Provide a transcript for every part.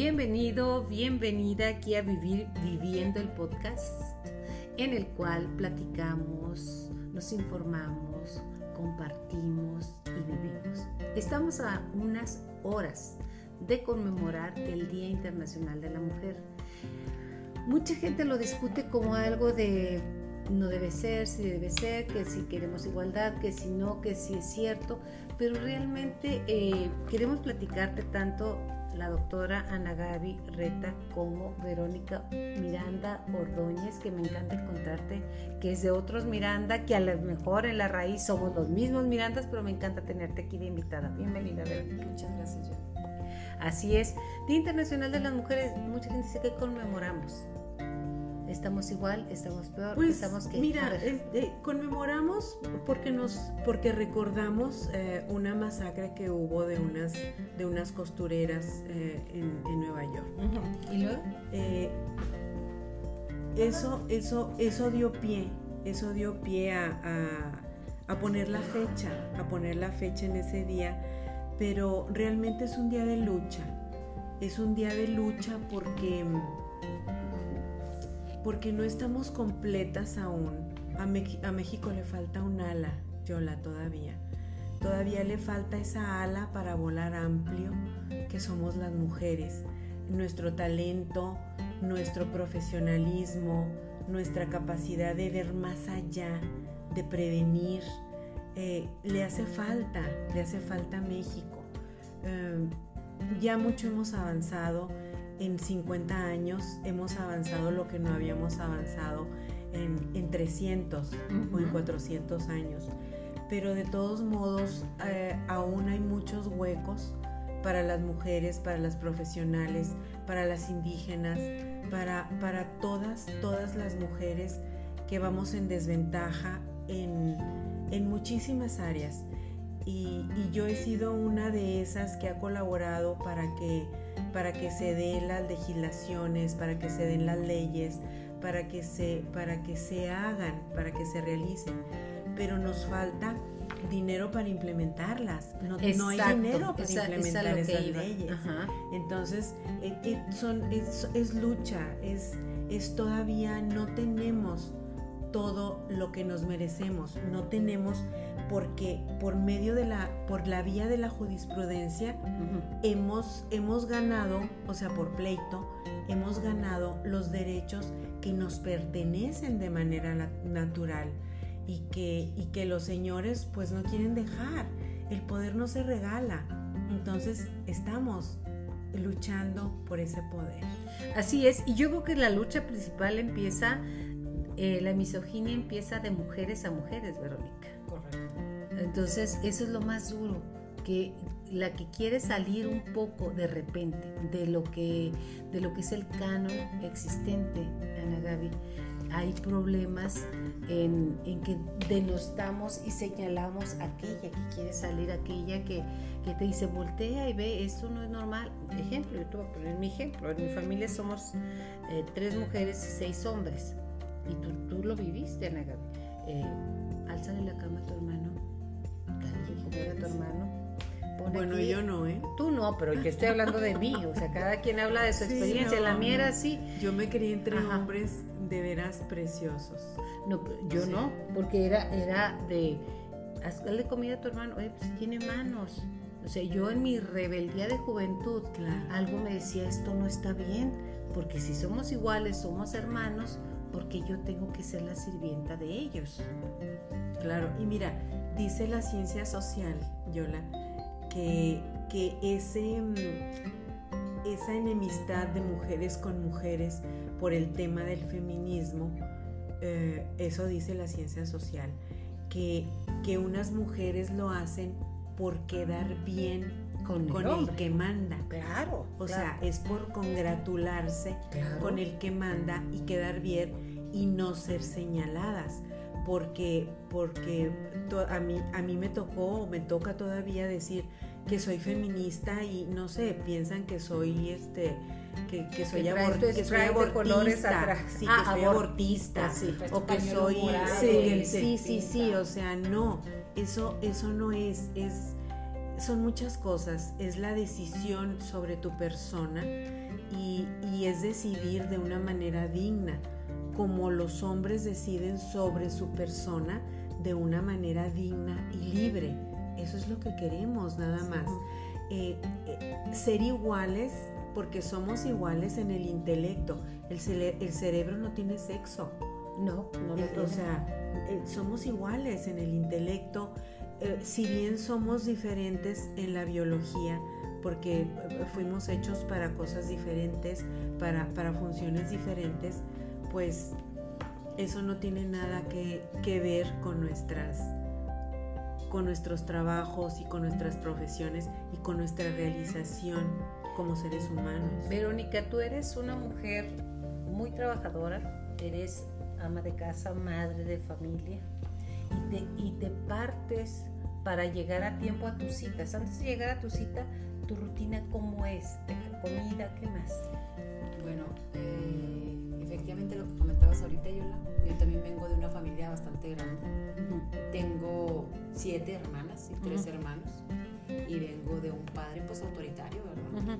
Bienvenido, bienvenida aquí a Vivir Viviendo el podcast, en el cual platicamos, nos informamos, compartimos y vivimos. Estamos a unas horas de conmemorar el Día Internacional de la Mujer. Mucha gente lo discute como algo de no debe ser, si debe ser, que si queremos igualdad, que si no, que si es cierto, pero realmente eh, queremos platicarte tanto la doctora Ana Gaby Reta como Verónica Miranda Ordóñez, que me encanta contarte que es de otros Miranda, que a lo mejor en la raíz somos los mismos Mirandas, pero me encanta tenerte aquí de invitada. Bienvenida, Verónica. Muchas gracias, yo. Así es. Día Internacional de las Mujeres, mucha gente dice que conmemoramos. ¿Estamos igual? ¿Estamos peor? Pues, ¿Estamos que mira, eh, conmemoramos porque nos, porque recordamos eh, una masacre que hubo de unas, de unas costureras eh, en, Nueva York. ¿Y luego? eso, eso, eso dio pie, eso dio pie a, a, a poner la fecha, a poner la fecha en ese día, pero realmente es un día de lucha. Es un día de lucha porque porque no estamos completas aún. A, México le falta un ala, Yola, todavía. Todavía le falta esa ala para volar amplio que somos las mujeres. Nuestro talento, nuestro profesionalismo, nuestra capacidad de ver más allá, de prevenir, eh, le hace falta, le hace falta a México. Eh, ya mucho hemos avanzado en 50 años hemos avanzado lo que no habíamos avanzado en, 300 o en 400 años. Pero de todos modos, eh, aún hay muchos huecos para las mujeres, para las profesionales, para las indígenas, para, para todas, todas las mujeres que vamos en desventaja en, en muchísimas áreas. Y, y, yo he sido una de esas que ha colaborado para que para que se den las legislaciones, para que se den las leyes, para que se, para que se hagan, para que se realicen. Pero nos falta dinero para implementarlas. No, no hay dinero para implementar esas leyes. Entonces, eh, eh, son, es, es, lucha, es, es todavía no tenemos todo lo que nos merecemos, no tenemos porque por medio de la, por la vía de la jurisprudencia hemos, hemos ganado, o sea, por pleito, hemos ganado los derechos que nos pertenecen de manera natural y que, y que los señores pues no quieren dejar. El poder no se regala. Entonces estamos luchando por ese poder. Así es, y yo creo que la lucha principal empieza, eh, la misoginia empieza de mujeres a mujeres, Verónica. Entonces, eso es lo más duro, que la que quiere salir un poco de repente de lo que, de lo que es el canon existente, Ana Gaby, hay problemas en, que denostamos y señalamos a aquella que quiere salir, aquella que, que, te dice voltea y ve, esto no es normal. Ejemplo, yo te voy a poner mi ejemplo. En mi familia somos eh, tres mujeres y seis hombres. Y tú, tú lo viviste, Ana Gaby. Eh, alzale la cama a tu hermano, a tu hermano. bueno, yo no, ¿eh? Tú no, pero yo estoy hablando de mí, o sea, cada quien habla de su experiencia, la mía era así. Yo me crié entre hombres de veras preciosos. No, yo no, porque era, era de, hazle comida a tu hermano, oye, pues tiene manos. O sea, yo en mi rebeldía de juventud, algo me decía, esto no está bien, porque si somos iguales, somos hermanos, porque yo tengo que ser la sirvienta de ellos. Claro, y mira, dice la ciencia social, Yola, que, que ese, mm, esa enemistad de mujeres con mujeres por el tema del feminismo, eh, eso dice la ciencia social, que, que unas mujeres lo hacen por quedar bien con, el, que manda. Claro. O sea, es por congratularse con el que manda y quedar bien y no ser señaladas porque, porque a, mí, a mí me tocó, me toca todavía decir que soy feminista y no sé, piensan que soy este que, que soy, que soy abortista, sí, que ah, soy abortista, o que soy sí, sí, sí, sí, o sea, no, eso, eso no es, es son muchas cosas. Es la decisión sobre tu persona y, y es decidir de una manera digna, como los hombres deciden sobre su persona de una manera digna y libre. Eso es lo que queremos, nada más. Eh, eh, ser iguales porque somos iguales en el intelecto. El, el cerebro no tiene sexo. No, no lo O sea, eh, somos iguales en el intelecto. si bien somos diferentes en la biología, porque fuimos hechos para cosas diferentes, para, para funciones diferentes, pues eso no tiene nada que, que ver con nuestras con nuestros trabajos y con nuestras profesiones y con nuestra realización como seres humanos. Verónica, tú eres una mujer muy trabajadora, eres ama de casa, madre de familia y te, y te partes para llegar a tiempo a tus citas. Antes de llegar a tu cita, tu rutina cómo es, dejar comida, ¿qué más? Bueno, eh, lo que comentabas ahorita, Yola, yo también vengo de una familia bastante grande. Tengo siete hermanas y tres hermanos. Y vengo de un padre pues autoritario, ¿verdad?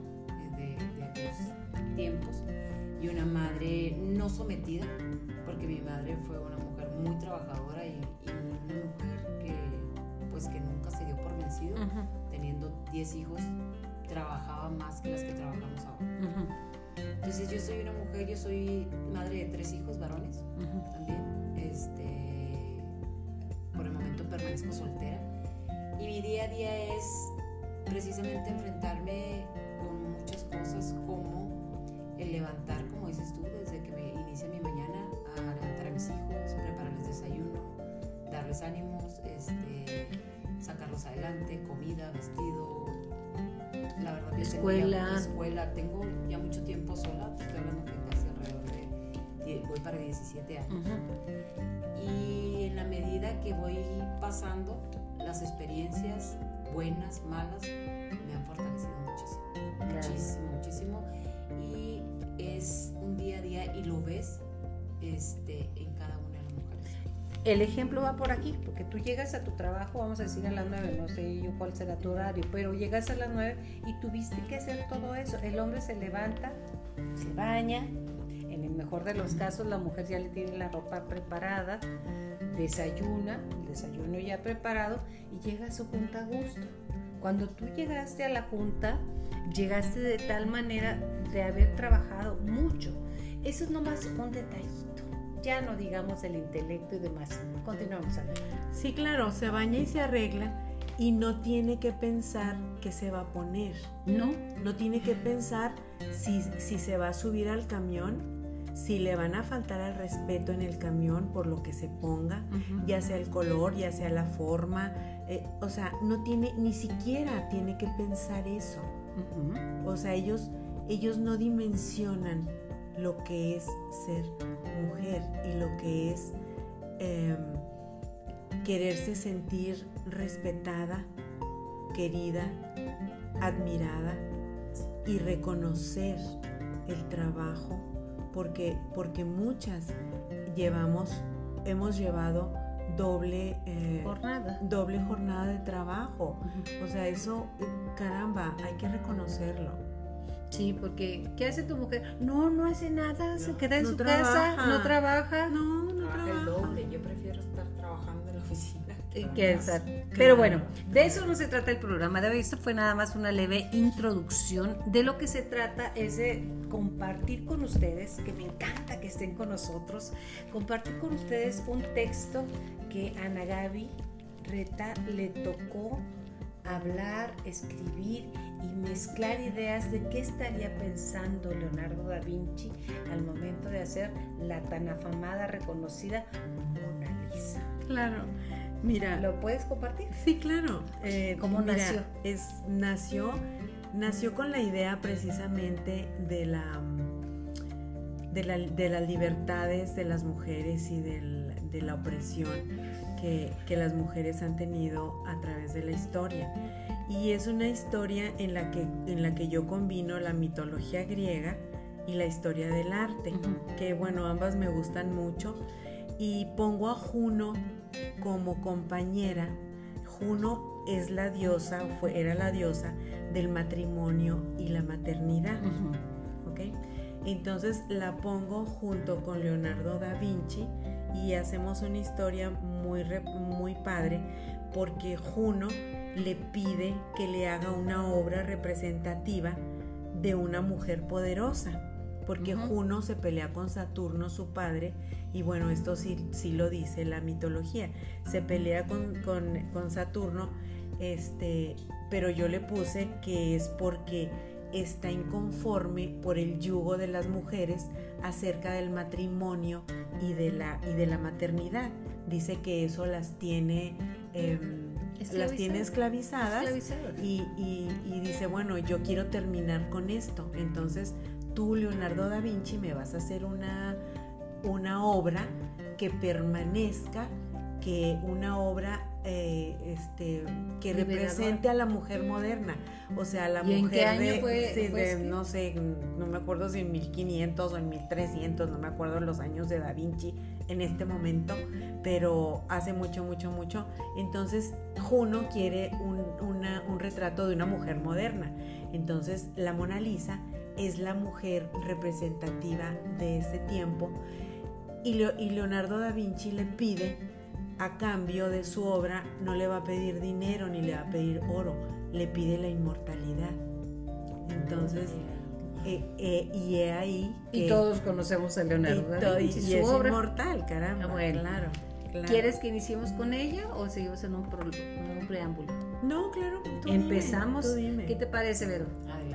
de, de, aquellos tiempos. Y una madre no sometida porque mi madre fue una mujer muy trabajadora y, una mujer que pues que nunca se dio por vencido teniendo 10 hijos trabajaba más que las que trabajamos ahora entonces yo soy una mujer, yo soy madre de tres hijos varones también. Este, por el momento permanezco soltera. Y mi día a día es precisamente enfrentarme con muchas cosas como el levantar, como dices tú, desde que me inicia mi mañana, a levantar a mis hijos, prepararles desayuno, darles ánimos, este, sacarlos adelante, comida, vestido, la verdad yo escuela. Tengo escuela, tengo ya mucho tiempo sola, estoy hablando que casi alrededor de, voy para 17 años. Y en la medida que voy pasando, las experiencias buenas, malas, me han fortalecido muchísimo, muchísimo, muchísimo. Y es un día a día y lo ves este, en cada una el ejemplo va por aquí, porque tú llegas a tu trabajo, vamos a decir a las 9, no sé yo cuál será tu horario, pero llegas a las 9 y tuviste que hacer todo eso. El hombre se levanta, se baña, en el mejor de los casos la mujer ya le tiene la ropa preparada, desayuna, el desayuno ya preparado y llega a su junta a gusto. Cuando tú llegaste a la junta, llegaste de tal manera de haber trabajado mucho. Eso es nomás un detallito ya no digamos el intelecto y demás. Continuamos. Sí, claro, se baña y se arregla y no tiene que pensar que se va a poner. No. No tiene que pensar si, si se va a subir al camión, si le van a faltar al respeto en el camión por lo que se ponga, ya sea el color, ya sea la forma. Eh, o sea, no tiene, ni siquiera tiene que pensar eso. O sea, ellos, ellos no dimensionan lo que es ser mujer y lo que es em, quererse sentir respetada, querida, admirada y reconocer el trabajo, porque, porque muchas llevamos, hemos llevado doble eh, jornada. doble jornada de trabajo. O sea, eso, caramba, hay que reconocerlo. Sí, porque ¿qué hace tu mujer? No, no hace nada, se queda en su casa, no trabaja. No, no trabaja. El doble. Yo prefiero estar trabajando en la oficina. Que Pero bueno, de eso no se trata el programa de hoy. Esto fue nada más una leve introducción. De lo que se trata es de compartir con ustedes, que me encanta que estén con nosotros, compartir con ustedes un texto que Ana Gaby Reta le tocó hablar, escribir y mezclar ideas de qué estaría pensando Leonardo da Vinci al momento de hacer la tan afamada, reconocida Mona Lisa. Claro. Mira, ¿lo puedes compartir? Sí, claro. Eh, ¿Cómo nació? Es, nació, nació con la idea precisamente de la, de, las libertades de las mujeres y de la opresión que, que las mujeres han tenido a través de la historia y es una historia en la que, en la que yo combino la mitología griega y la historia del arte, que bueno, ambas me gustan mucho, y pongo a Juno como compañera. Juno es la diosa, fue, era la diosa del matrimonio y la maternidad. ¿Ok? Entonces la pongo junto con Leonardo da Vinci y hacemos una historia muy, muy padre porque Juno le pide que le haga una obra representativa de una mujer poderosa, porque Juno se pelea con Saturno, su padre, y bueno, esto sí, sí lo dice la mitología, se pelea con, con Saturno, este, pero yo le puse que es porque está inconforme por el yugo de las mujeres acerca del matrimonio y de la, y de la maternidad. Dice que eso las tiene... Em, las tiene esclavizadas, Y, y, dice, bueno, yo quiero terminar con esto. Entonces tú, Leonardo da Vinci, me vas a hacer una, una obra que permanezca, que una obra eh, este, que represente a la mujer moderna. O sea, la mujer de, no sé, no me acuerdo si en 1500 o en 1300, no me acuerdo los años de Da Vinci en este momento, pero hace mucho, mucho, mucho. Entonces, Juno quiere un, un retrato de una mujer moderna. Entonces, la Mona Lisa es la mujer representativa de ese tiempo. Y, y Leonardo da Vinci le pide a cambio de su obra no le va a pedir dinero ni le va a pedir oro, le pide la inmortalidad. Entonces, eh, eh, y he ahí. y todos conocemos a Leonardo da Vinci. Y, es inmortal, caramba. Ah, bueno. Claro, ¿Quieres que iniciemos con ella o seguimos en un, preámbulo? No, claro. Empezamos. ¿Qué te parece, Vero?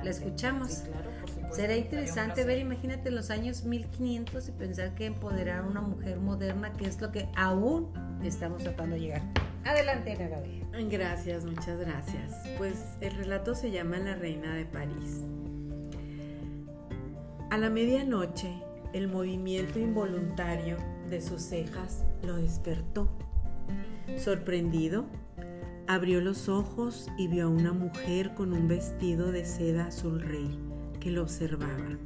¿La escuchamos? Sí, claro. Será interesante ver, imagínate los años 1500 y pensar que empoderar a una mujer moderna, que es lo que aún estamos tratando de llegar. Adelante, Ana Gracias, muchas gracias. Pues el relato se llama La Reina de París. A la medianoche, el movimiento involuntario de sus cejas lo despertó. Sorprendido, abrió los ojos y vio a una mujer con un vestido de seda azul rey que lo observaba.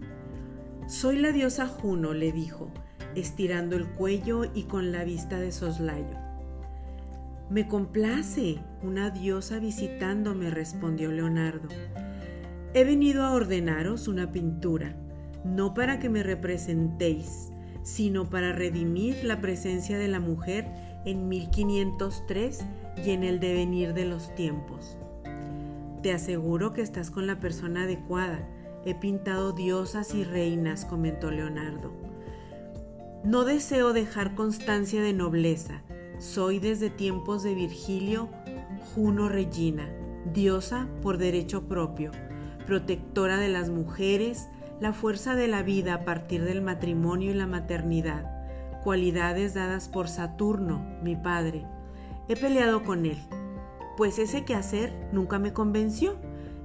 Soy la diosa Juno, le dijo, estirando el cuello y con la vista de soslayo. Me complace, una diosa visitándome, respondió Leonardo. He venido a ordenaros una pintura, no para que me representéis, sino para redimir la presencia de la mujer en 1503 y en el devenir de los tiempos. Te aseguro que estás con la persona adecuada. He pintado diosas y reinas, comentó Leonardo. No deseo dejar constancia de nobleza. Soy desde tiempos de Virgilio Juno Regina, diosa por derecho propio, protectora de las mujeres, la fuerza de la vida a partir del matrimonio y la maternidad, cualidades dadas por Saturno, mi padre. He peleado con él, pues ese quehacer nunca me convenció,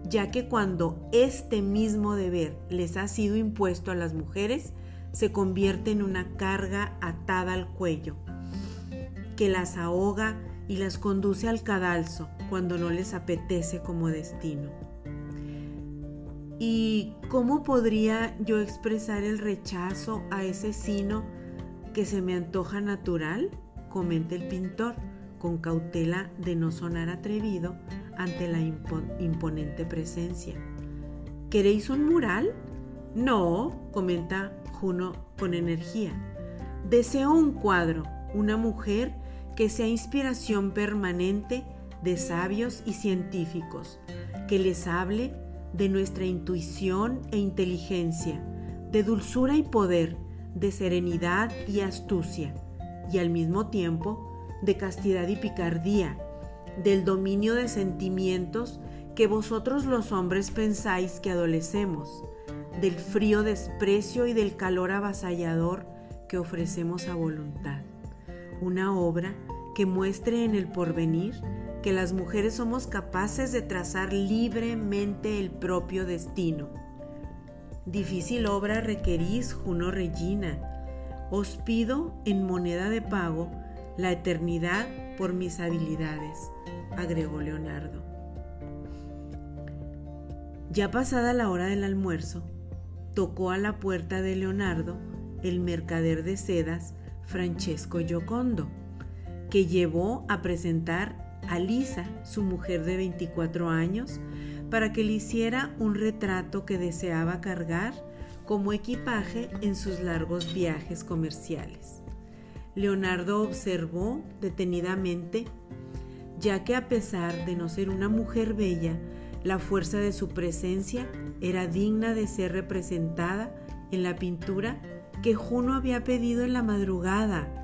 ya que cuando este mismo deber les ha sido impuesto a las mujeres, se convierte en una carga atada al cuello, que las ahoga y las conduce al cadalso cuando no les apetece como destino. ¿Y cómo podría yo expresar el rechazo a ese sino que se me antoja natural? comenta el pintor, con cautela de no sonar atrevido ante la imponente presencia. ¿Queréis un mural? No, comenta Juno con energía. Deseo un cuadro, una mujer que sea inspiración permanente de sabios y científicos, que les hable de nuestra intuición e inteligencia, de dulzura y poder, de serenidad y astucia, y al mismo tiempo de castidad y picardía, del dominio de sentimientos que vosotros los hombres pensáis que adolecemos, del frío desprecio y del calor avasallador que ofrecemos a voluntad. Una obra que muestre en el porvenir que las mujeres somos capaces de trazar libremente el propio destino. Difícil obra requerís, Juno Regina. Os pido en moneda de pago la eternidad por mis habilidades, agregó Leonardo. Ya pasada la hora del almuerzo, tocó a la puerta de Leonardo el mercader de sedas Francesco Giocondo, que llevó a presentar a Lisa, su mujer de 24 años, para que le hiciera un retrato que deseaba cargar como equipaje en sus largos viajes comerciales. Leonardo observó detenidamente, ya que a pesar de no ser una mujer bella, la fuerza de su presencia era digna de ser representada en la pintura que Juno había pedido en la madrugada.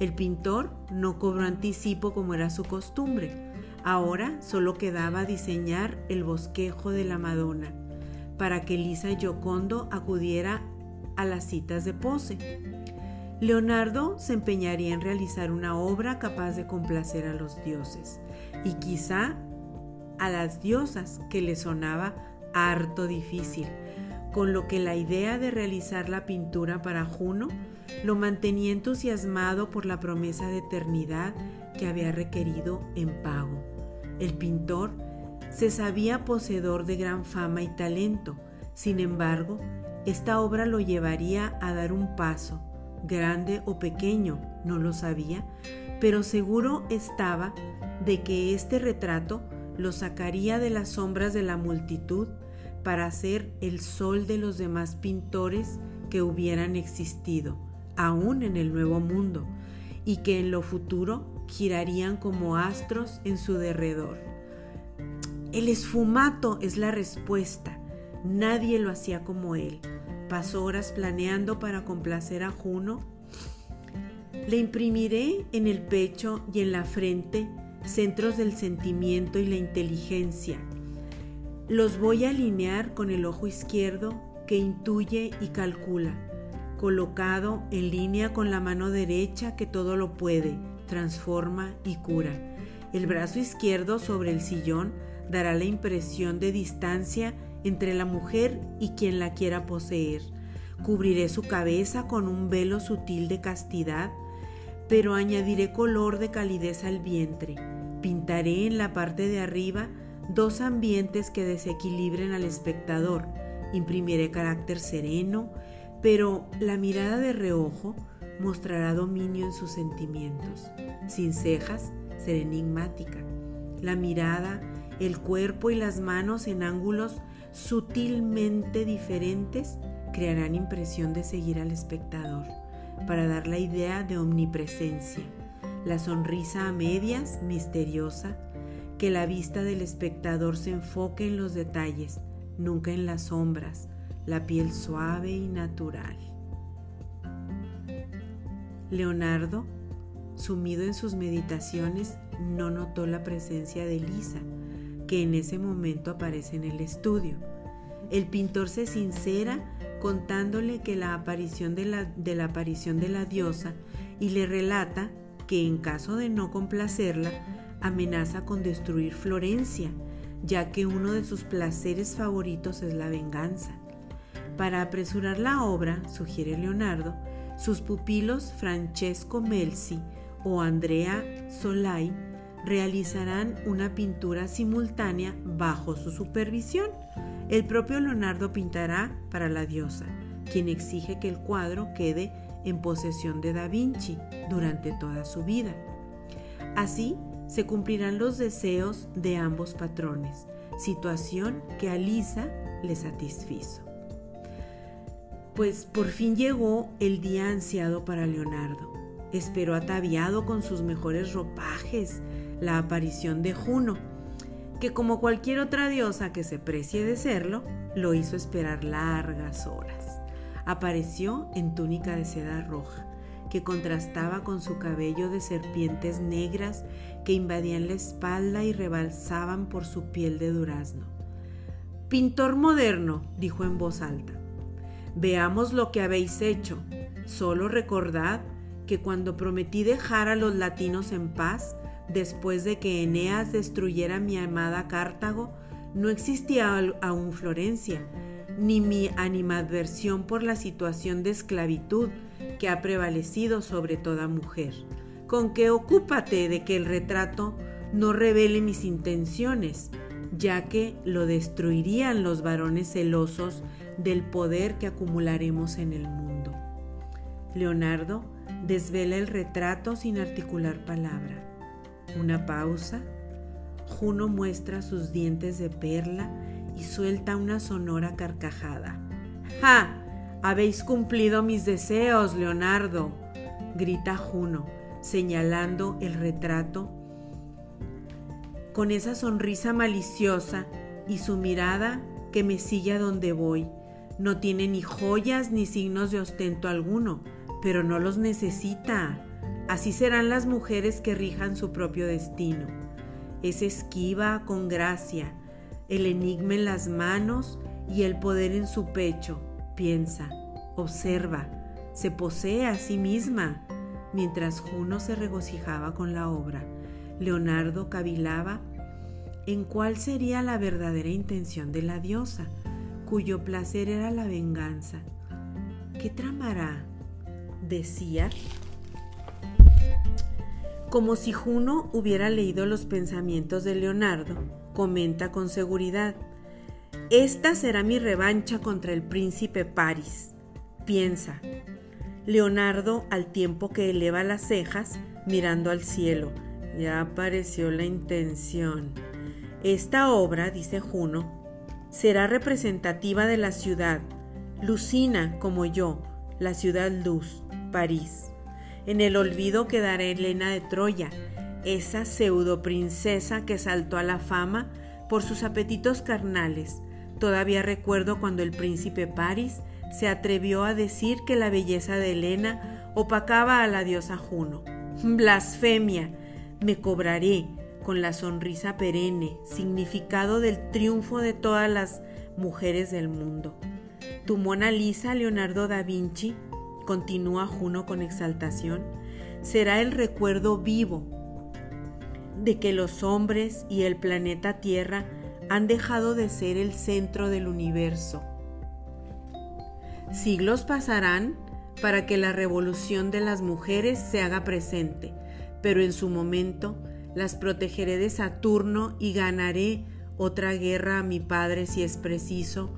El pintor no cobró anticipo como era su costumbre. Ahora solo quedaba diseñar el bosquejo de la Madonna para que Lisa Giocondo acudiera a las citas de pose. Leonardo se empeñaría en realizar una obra capaz de complacer a los dioses y quizá a las diosas que le sonaba harto difícil, con lo que la idea de realizar la pintura para Juno lo mantenía entusiasmado por la promesa de eternidad que había requerido en pago. El pintor se sabía poseedor de gran fama y talento, sin embargo, esta obra lo llevaría a dar un paso, grande o pequeño, no lo sabía, pero seguro estaba de que este retrato lo sacaría de las sombras de la multitud para ser el sol de los demás pintores que hubieran existido, aún en el Nuevo Mundo, y que en lo futuro girarían como astros en su derredor. El esfumato es la respuesta. Nadie lo hacía como él pasó horas planeando para complacer a Juno. Le imprimiré en el pecho y en la frente centros del sentimiento y la inteligencia. Los voy a alinear con el ojo izquierdo que intuye y calcula, colocado en línea con la mano derecha que todo lo puede, transforma y cura. El brazo izquierdo sobre el sillón dará la impresión de distancia entre la mujer y quien la quiera poseer. Cubriré su cabeza con un velo sutil de castidad, pero añadiré color de calidez al vientre. Pintaré en la parte de arriba dos ambientes que desequilibren al espectador. Imprimiré carácter sereno, pero la mirada de reojo mostrará dominio en sus sentimientos. Sin cejas, será enigmática. La mirada, el cuerpo y las manos en ángulos sutilmente diferentes crearán impresión de seguir al espectador para dar la idea de omnipresencia, la sonrisa a medias, misteriosa, que la vista del espectador se enfoque en los detalles, nunca en las sombras, la piel suave y natural. Leonardo, sumido en sus meditaciones, no notó la presencia de Lisa, que en ese momento aparece en el estudio. El pintor se sincera contándole que la aparición de la, de la aparición de la diosa y le relata que en caso de no complacerla, amenaza con destruir Florencia, ya que uno de sus placeres favoritos es la venganza. Para apresurar la obra, sugiere Leonardo, sus pupilos Francesco Melzi o Andrea Solai realizarán una pintura simultánea bajo su supervisión. El propio Leonardo pintará para la diosa, quien exige que el cuadro quede en posesión de Da Vinci durante toda su vida. Así se cumplirán los deseos de ambos patrones, situación que a Lisa le satisfizo. Pues por fin llegó el día ansiado para Leonardo. Esperó ataviado con sus mejores ropajes, la aparición de Juno, que como cualquier otra diosa que se precie de serlo, lo hizo esperar largas horas. Apareció en túnica de seda roja, que contrastaba con su cabello de serpientes negras que invadían la espalda y rebalsaban por su piel de durazno. Pintor moderno, dijo en voz alta, veamos lo que habéis hecho. Solo recordad que cuando prometí dejar a los latinos en paz, Después de que Eneas destruyera mi amada Cartago, no existía aún Florencia, ni mi animadversión por la situación de esclavitud que ha prevalecido sobre toda mujer. Con que ocúpate de que el retrato no revele mis intenciones, ya que lo destruirían los varones celosos del poder que acumularemos en el mundo. Leonardo desvela el retrato sin articular palabra una pausa Juno muestra sus dientes de perla y suelta una sonora carcajada. ¡Ja! Habéis cumplido mis deseos, Leonardo, grita Juno, señalando el retrato con esa sonrisa maliciosa y su mirada que me sigue a donde voy. No tiene ni joyas ni signos de ostento alguno, pero no los necesita. Así serán las mujeres que rijan su propio destino. Es esquiva con gracia, el enigma en las manos y el poder en su pecho. Piensa, observa, se posee a sí misma. Mientras Juno se regocijaba con la obra, Leonardo cavilaba en cuál sería la verdadera intención de la diosa, cuyo placer era la venganza. ¿Qué tramará? decía, como si Juno hubiera leído los pensamientos de Leonardo, comenta con seguridad, esta será mi revancha contra el príncipe Paris. Piensa. Leonardo, al tiempo que eleva las cejas, mirando al cielo, ya apareció la intención. Esta obra, dice Juno, será representativa de la ciudad, Lucina como yo, la ciudad luz, París. En el olvido quedará Elena de Troya, esa pseudo princesa que saltó a la fama por sus apetitos carnales. Todavía recuerdo cuando el príncipe París se atrevió a decir que la belleza de Elena opacaba a la diosa Juno. Blasfemia, me cobraré, con la sonrisa perenne, significado del triunfo de todas las mujeres del mundo. Tu Mona Lisa, Leonardo da Vinci, continúa Juno con exaltación, será el recuerdo vivo de que los hombres y el planeta Tierra han dejado de ser el centro del universo. Siglos pasarán para que la revolución de las mujeres se haga presente, pero en su momento las protegeré de Saturno y ganaré otra guerra a mi padre si es preciso,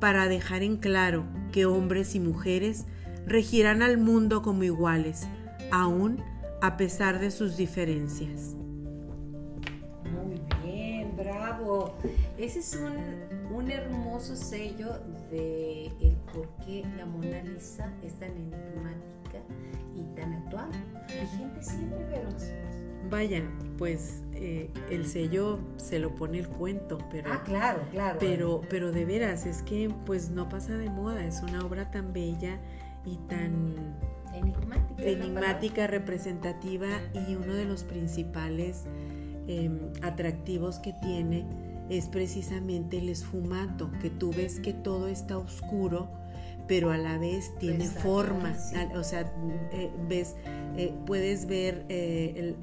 para dejar en claro que hombres y mujeres regirán al mundo como iguales, aún a pesar de sus diferencias. Muy bien, bravo. Ese es un, un hermoso sello de el por qué la Mona Lisa es tan enigmática y tan actual. Vigente siempre, pero Vaya, pues eh, el sello se lo pone el cuento, pero... Ah, claro, claro. Pero, pero de veras, es que pues no pasa de moda, es una obra tan bella y tan enigmática, enigmática representativa y uno de los principales em, atractivos que tiene es precisamente el esfumato, que tú ves que todo está oscuro, pero a la vez tiene forma, o sea, eh, ves, eh, puedes ver eh,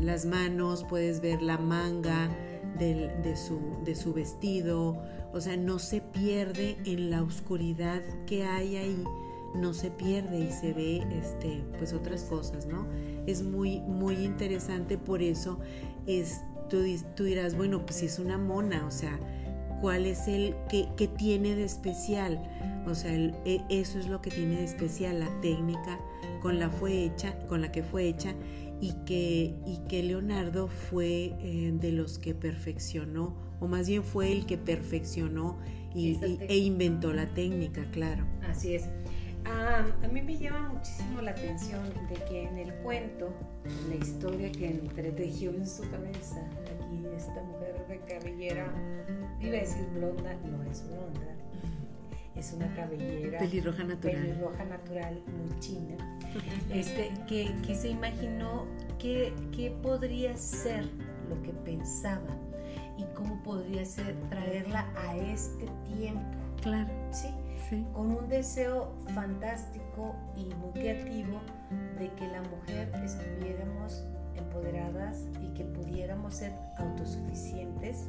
las manos, puedes ver la manga de, su, de su vestido, o sea, no se pierde en la oscuridad que hay ahí, no se pierde y se ve, este, pues otras cosas, ¿no? Es muy, muy interesante, por eso es, tú, tú dirás, bueno, pues si es una mona, o sea, ¿cuál es el, qué, qué tiene de especial? O sea, e, eso es lo que tiene de especial la técnica con la, fue hecha, con la que fue hecha y que, y que Leonardo fue eh, de los que perfeccionó, o más bien fue el que perfeccionó y, e inventó la técnica, claro. Así es. a mí me llama muchísimo la atención de que en el cuento, la historia que entretejió en su cabeza, aquí esta mujer de cabellera, iba a decir blonda, no es blonda, es una cabellera pelirroja natural, pelirroja natural muy china, este, que, que se imaginó qué que podría ser lo que pensaba y cómo podría ser traerla a este tiempo. Claro. Sí, sí. Con un deseo fantástico y muy creativo de que la mujer estuviéramos empoderadas y que pudiéramos ser autosuficientes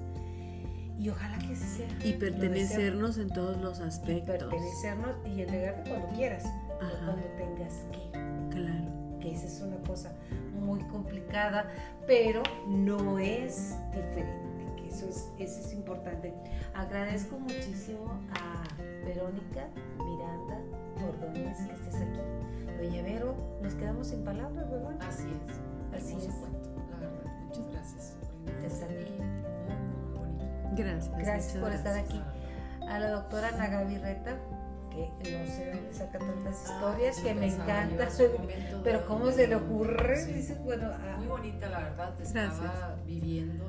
y ojalá que sea. Y pertenecernos en todos los aspectos. Y pertenecernos y entregarte cuando quieras, cuando tengas que. Claro. Que esa es una cosa muy complicada, pero no es diferente, que eso es, eso es importante. Agradezco muchísimo a Verónica Miranda Ordóñez que estés aquí. Doña Vero, nos quedamos sin palabras, ¿verdad? Así es. Así es. Cuento, la verdad. Muchas gracias estar Gracias. Gracias por estar gracias. aquí. A la doctora Ana Gaby Reta, que no sé dónde saca tantas Ah, historias, que me encanta. momento Pero ¿cómo se le ocurre? Sí. Dices, bueno, ah, Muy bonita, la verdad. Estaba Gracias. viviendo,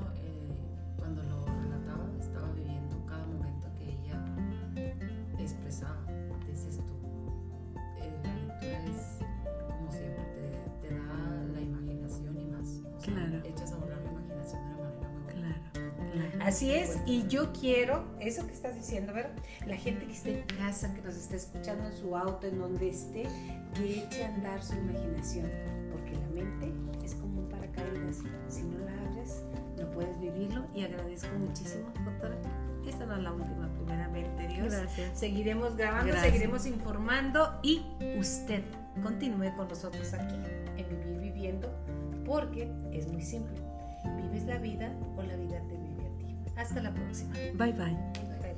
Así es, y yo quiero, eso que estás diciendo, ¿verdad? La gente que esté en casa, que nos esté escuchando en su auto, en donde esté, que eche a andar su imaginación, porque la mente es como un paracaídas. Si no la abres, no puedes vivirlo. Y agradezco muchísimo, doctora. Esta no es la última, primeramente, Dios. Gracias. Seguiremos grabando, Gracias. seguiremos informando y usted continúe con nosotros aquí en Vivir Viviendo, porque es muy simple. Vives la vida o la vida te. Hasta la próxima. Bye bye. bye,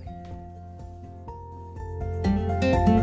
bye.